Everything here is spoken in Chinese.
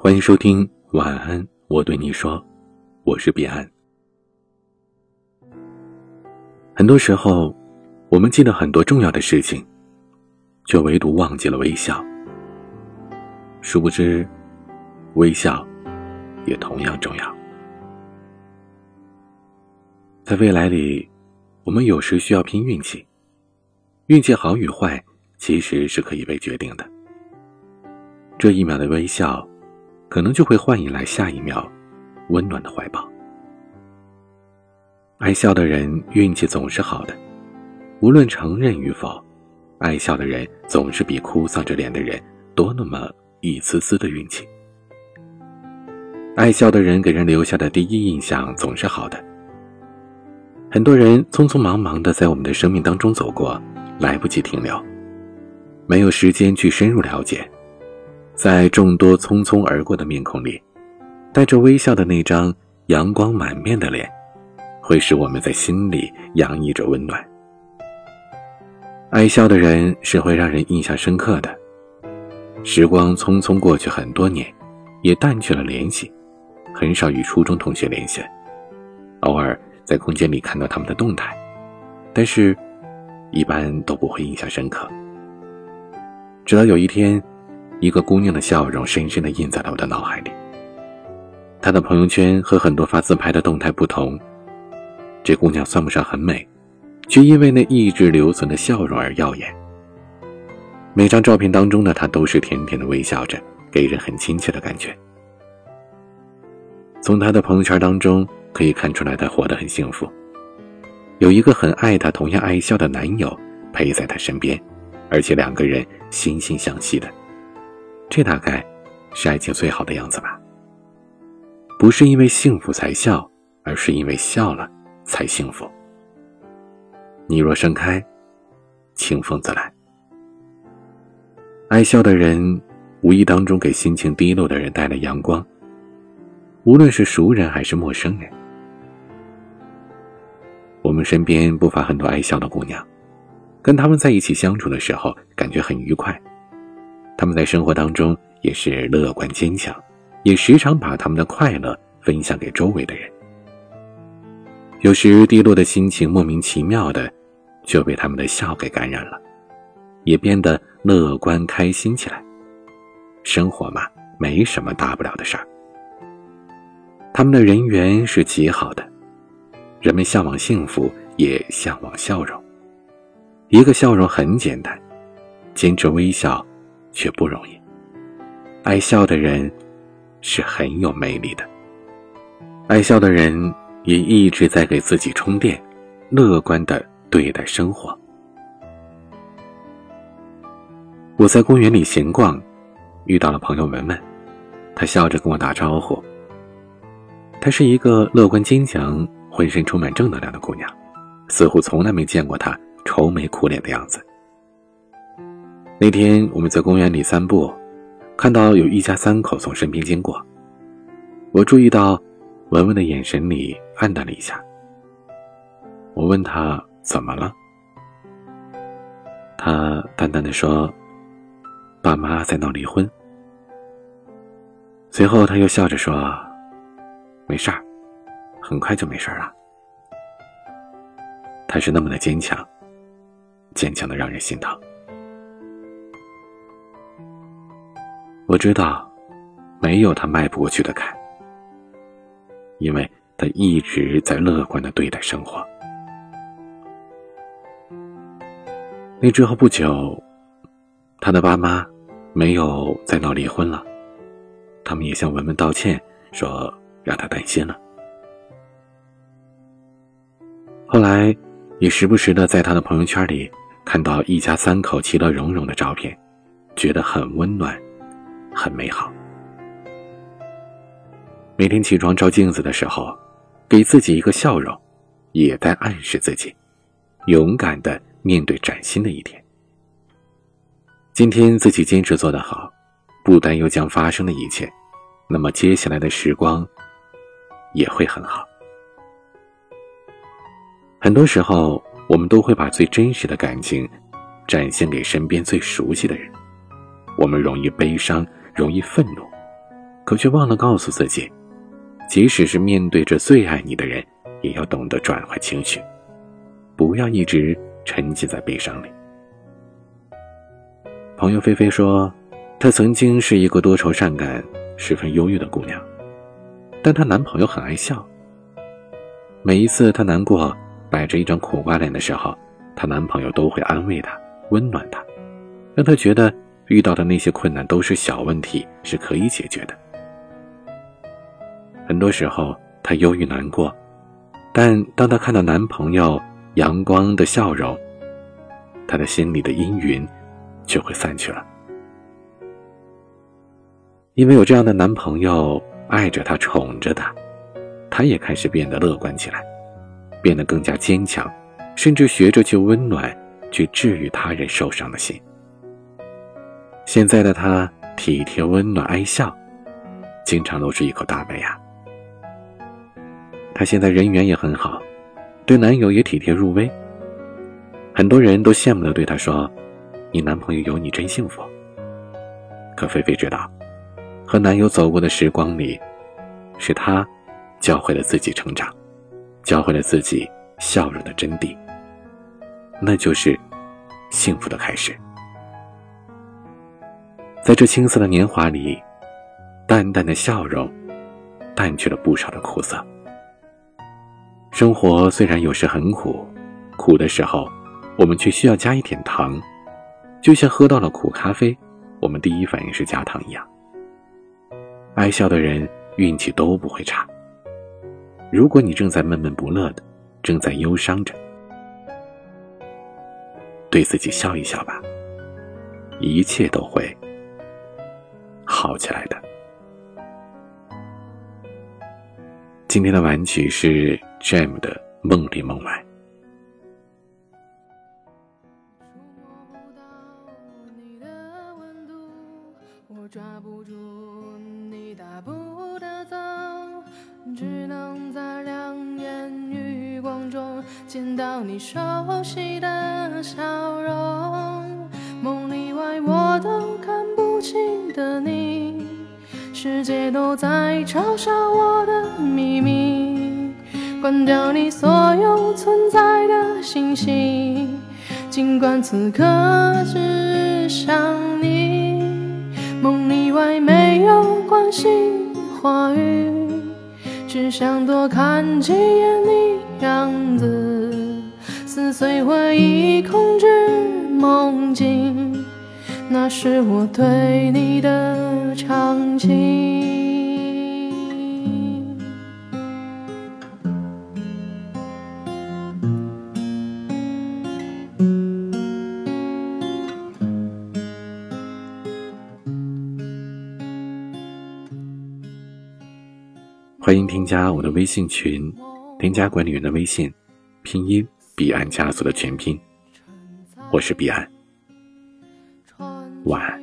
欢迎收听晚安，我对你说，我是彼岸。很多时候，我们记得很多重要的事情，却唯独忘记了微笑。殊不知，微笑也同样重要。在未来里，我们有时需要拼运气，运气好与坏其实是可以被决定的。这一秒的微笑，可能就会换引来下一秒温暖的怀抱。爱笑的人运气总是好的，无论承认与否，爱笑的人总是比哭丧着脸的人多那么一丝丝的运气。爱笑的人给人留下的第一印象总是好的。很多人匆匆忙忙的在我们的生命当中走过，来不及停留，没有时间去深入了解。在众多匆匆而过的面孔里，带着微笑的那张阳光满面的脸，会使我们在心里洋溢着温暖。爱笑的人是会让人印象深刻的。时光匆匆过去很多年，也淡去了联系，很少与初中同学联系，偶尔在空间里看到他们的动态，但是，一般都不会印象深刻。直到有一天。一个姑娘的笑容深深的印在了我的脑海里。她的朋友圈和很多发自拍的动态不同，这姑娘算不上很美，却因为那一直留存的笑容而耀眼。每张照片当中的她都是甜甜的微笑着，给人很亲切的感觉。从她的朋友圈当中可以看出来，她活得很幸福，有一个很爱她、同样爱笑的男友陪在她身边，而且两个人惺惺相惜的。这大概是爱情最好的样子吧。不是因为幸福才笑，而是因为笑了才幸福。你若盛开，清风自来。爱笑的人，无意当中给心情低落的人带来阳光。无论是熟人还是陌生人，我们身边不乏很多爱笑的姑娘，跟他们在一起相处的时候，感觉很愉快。他们在生活当中也是乐观坚强，也时常把他们的快乐分享给周围的人。有时低落的心情莫名其妙的就被他们的笑给感染了，也变得乐观开心起来。生活嘛，没什么大不了的事儿。他们的人缘是极好的，人们向往幸福，也向往笑容。一个笑容很简单，坚持微笑。却不容易。爱笑的人是很有魅力的，爱笑的人也一直在给自己充电，乐观的对待生活。我在公园里闲逛，遇到了朋友文文，她笑着跟我打招呼。她是一个乐观坚强、浑身充满正能量的姑娘，似乎从来没见过她愁眉苦脸的样子。那天我们在公园里散步，看到有一家三口从身边经过。我注意到文文的眼神里暗淡了一下。我问他怎么了，他淡淡的说：“爸妈在闹离婚。”随后他又笑着说：“没事儿，很快就没事了。”他是那么的坚强，坚强的让人心疼。我知道，没有他迈不过去的坎，因为他一直在乐观的对待生活。那之后不久，他的爸妈没有再闹离婚了，他们也向文文道歉，说让他担心了。后来，也时不时的在他的朋友圈里看到一家三口其乐融融的照片，觉得很温暖。很美好。每天起床照镜子的时候，给自己一个笑容，也在暗示自己，勇敢的面对崭新的一天。今天自己坚持做得好，不担忧将发生的一切，那么接下来的时光也会很好。很多时候，我们都会把最真实的感情展现给身边最熟悉的人，我们容易悲伤。容易愤怒，可却忘了告诉自己，即使是面对着最爱你的人，也要懂得转换情绪，不要一直沉浸在悲伤里。朋友菲菲说，她曾经是一个多愁善感、十分忧郁的姑娘，但她男朋友很爱笑。每一次她难过、摆着一张苦瓜脸的时候，她男朋友都会安慰她、温暖她，让她觉得遇到的那些困难都是小问题，是可以解决的。很多时候，她忧郁难过，但当她看到男朋友阳光的笑容，她的心里的阴云就会散去了。因为有这样的男朋友爱着她、宠着她，她也开始变得乐观起来，变得更加坚强，甚至学着去温暖、去治愈他人受伤的心。现在的她体贴、温暖、爱笑，经常露出一口大白牙。她现在人缘也很好，对男友也体贴入微。很多人都羡慕的对她说：“你男朋友有你真幸福。”可菲菲知道，和男友走过的时光里，是她教会了自己成长，教会了自己笑容的真谛。那就是幸福的开始。在这青涩的年华里，淡淡的笑容，淡去了不少的苦涩。生活虽然有时很苦，苦的时候，我们却需要加一点糖，就像喝到了苦咖啡，我们第一反应是加糖一样。爱笑的人运气都不会差。如果你正在闷闷不乐的，正在忧伤着，对自己笑一笑吧，一切都会好起来的。今天的玩曲是。Jam 的梦里梦外。我抓不住你大步的走，只能在两眼余光中见到你熟悉的笑容。梦里外我都看不清，世界都在嘲笑我的秘密。关掉你所有存在的信息，尽管此刻只想你。梦里外没有关心话语，只想多看几眼你样子，撕碎回忆，控制梦境，那是我对你的场景。欢迎添加我的微信群，添加管理员的微信，拼音彼岸家族的全拼，我是彼岸，晚安。